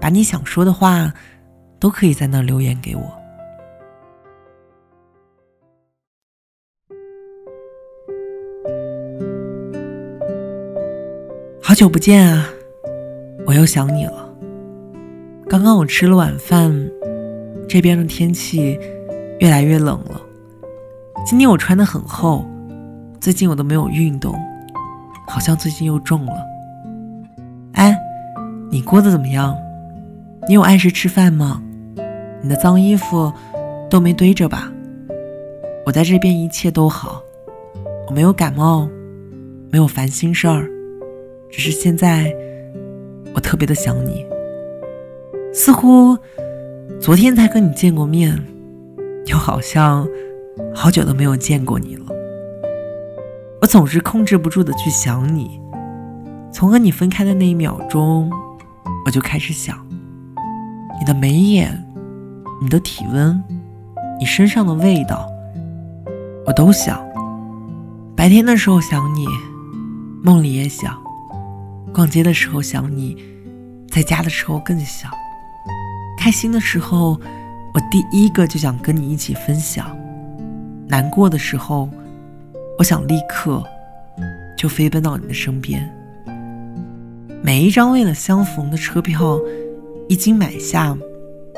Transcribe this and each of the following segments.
把你想说的话，都可以在那留言给我。好久不见啊，我又想你了。刚刚我吃了晚饭，这边的天气越来越冷了。今天我穿的很厚，最近我都没有运动，好像最近又重了。哎，你过得怎么样？你有按时吃饭吗？你的脏衣服都没堆着吧？我在这边一切都好，我没有感冒，没有烦心事儿，只是现在我特别的想你，似乎昨天才跟你见过面，又好像好久都没有见过你了。我总是控制不住的去想你，从和你分开的那一秒钟，我就开始想。你的眉眼，你的体温，你身上的味道，我都想。白天的时候想你，梦里也想；逛街的时候想你，在家的时候更想。开心的时候，我第一个就想跟你一起分享；难过的时候，我想立刻就飞奔到你的身边。每一张为了相逢的车票。一经买下，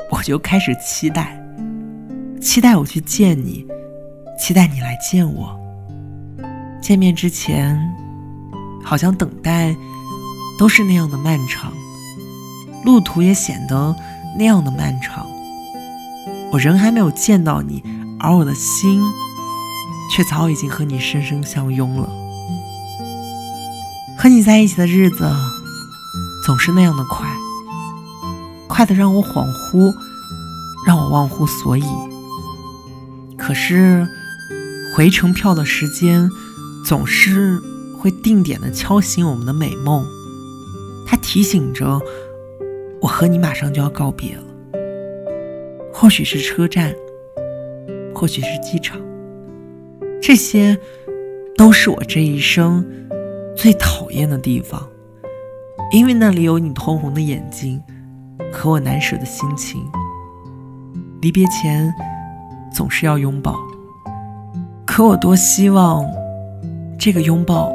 我就开始期待，期待我去见你，期待你来见我。见面之前，好像等待都是那样的漫长，路途也显得那样的漫长。我人还没有见到你，而我的心却早已经和你深深相拥了。和你在一起的日子总是那样的快。快的让我恍惚，让我忘乎所以。可是回程票的时间总是会定点的敲醒我们的美梦，它提醒着我和你马上就要告别了。或许是车站，或许是机场，这些都是我这一生最讨厌的地方，因为那里有你通红的眼睛。和我难舍的心情，离别前总是要拥抱，可我多希望这个拥抱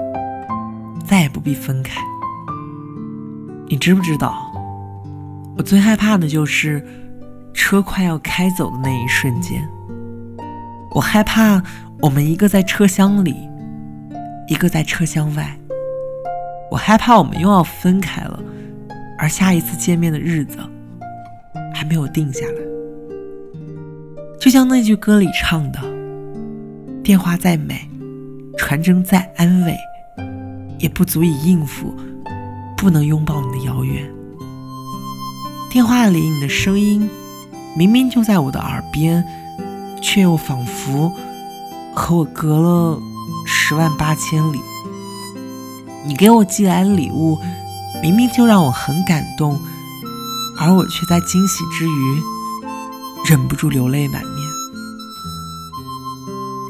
再也不必分开。你知不知道，我最害怕的就是车快要开走的那一瞬间。我害怕我们一个在车厢里，一个在车厢外。我害怕我们又要分开了。而下一次见面的日子还没有定下来，就像那句歌里唱的：“电话再美，传真再安慰，也不足以应付不能拥抱你的遥远。”电话里你的声音明明就在我的耳边，却又仿佛和我隔了十万八千里。你给我寄来的礼物。明明就让我很感动，而我却在惊喜之余忍不住流泪满面。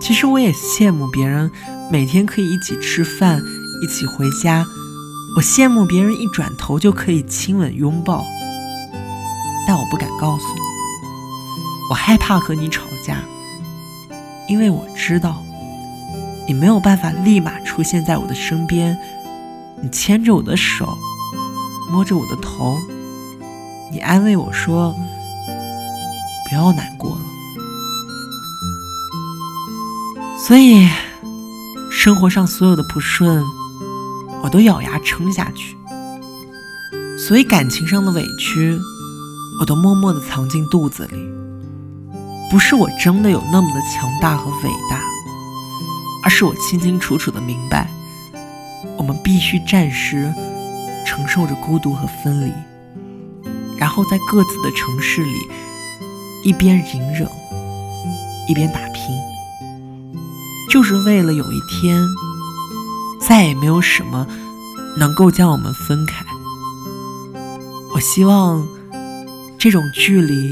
其实我也羡慕别人每天可以一起吃饭，一起回家。我羡慕别人一转头就可以亲吻拥抱，但我不敢告诉你，我害怕和你吵架，因为我知道你没有办法立马出现在我的身边，你牵着我的手。摸着我的头，你安慰我说：“不要难过了。”所以，生活上所有的不顺，我都咬牙撑下去；所以，感情上的委屈，我都默默的藏进肚子里。不是我真的有那么的强大和伟大，而是我清清楚楚的明白，我们必须暂时。承受着孤独和分离，然后在各自的城市里一边隐忍，一边打拼，就是为了有一天再也没有什么能够将我们分开。我希望这种距离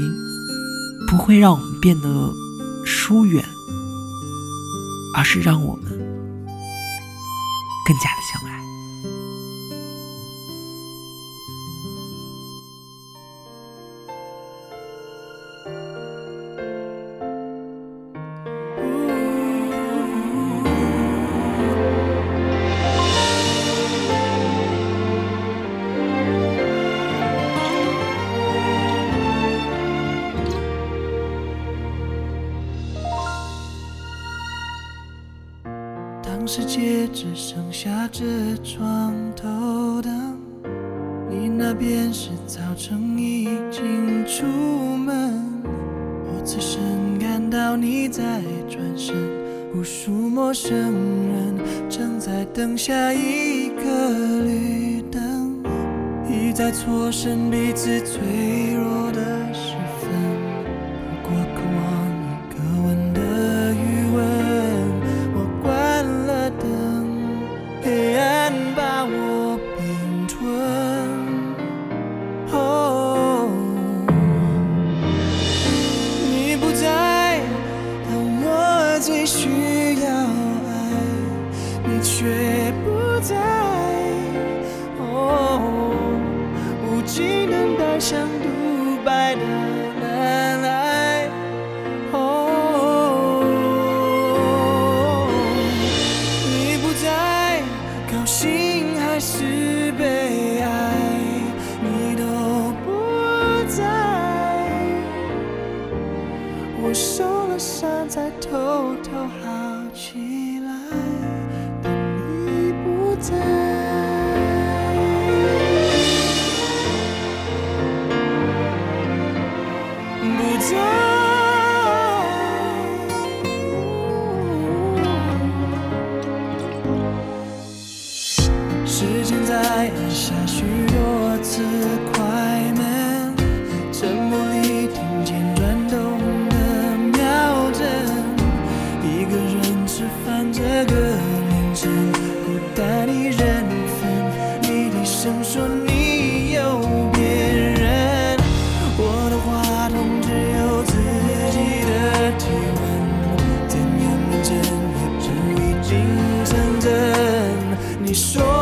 不会让我们变得疏远，而是让我们更加的相爱。世界只剩下这床头灯，你那边是早晨已经出门，我此生感到你在转身，无数陌生人正在等下一个绿灯，一再错身彼此脆弱的最需要爱，你却不在。哦，无尽等待像独白的难挨。哦，你不在，高兴还是悲受了伤，才偷偷好心真正，你说。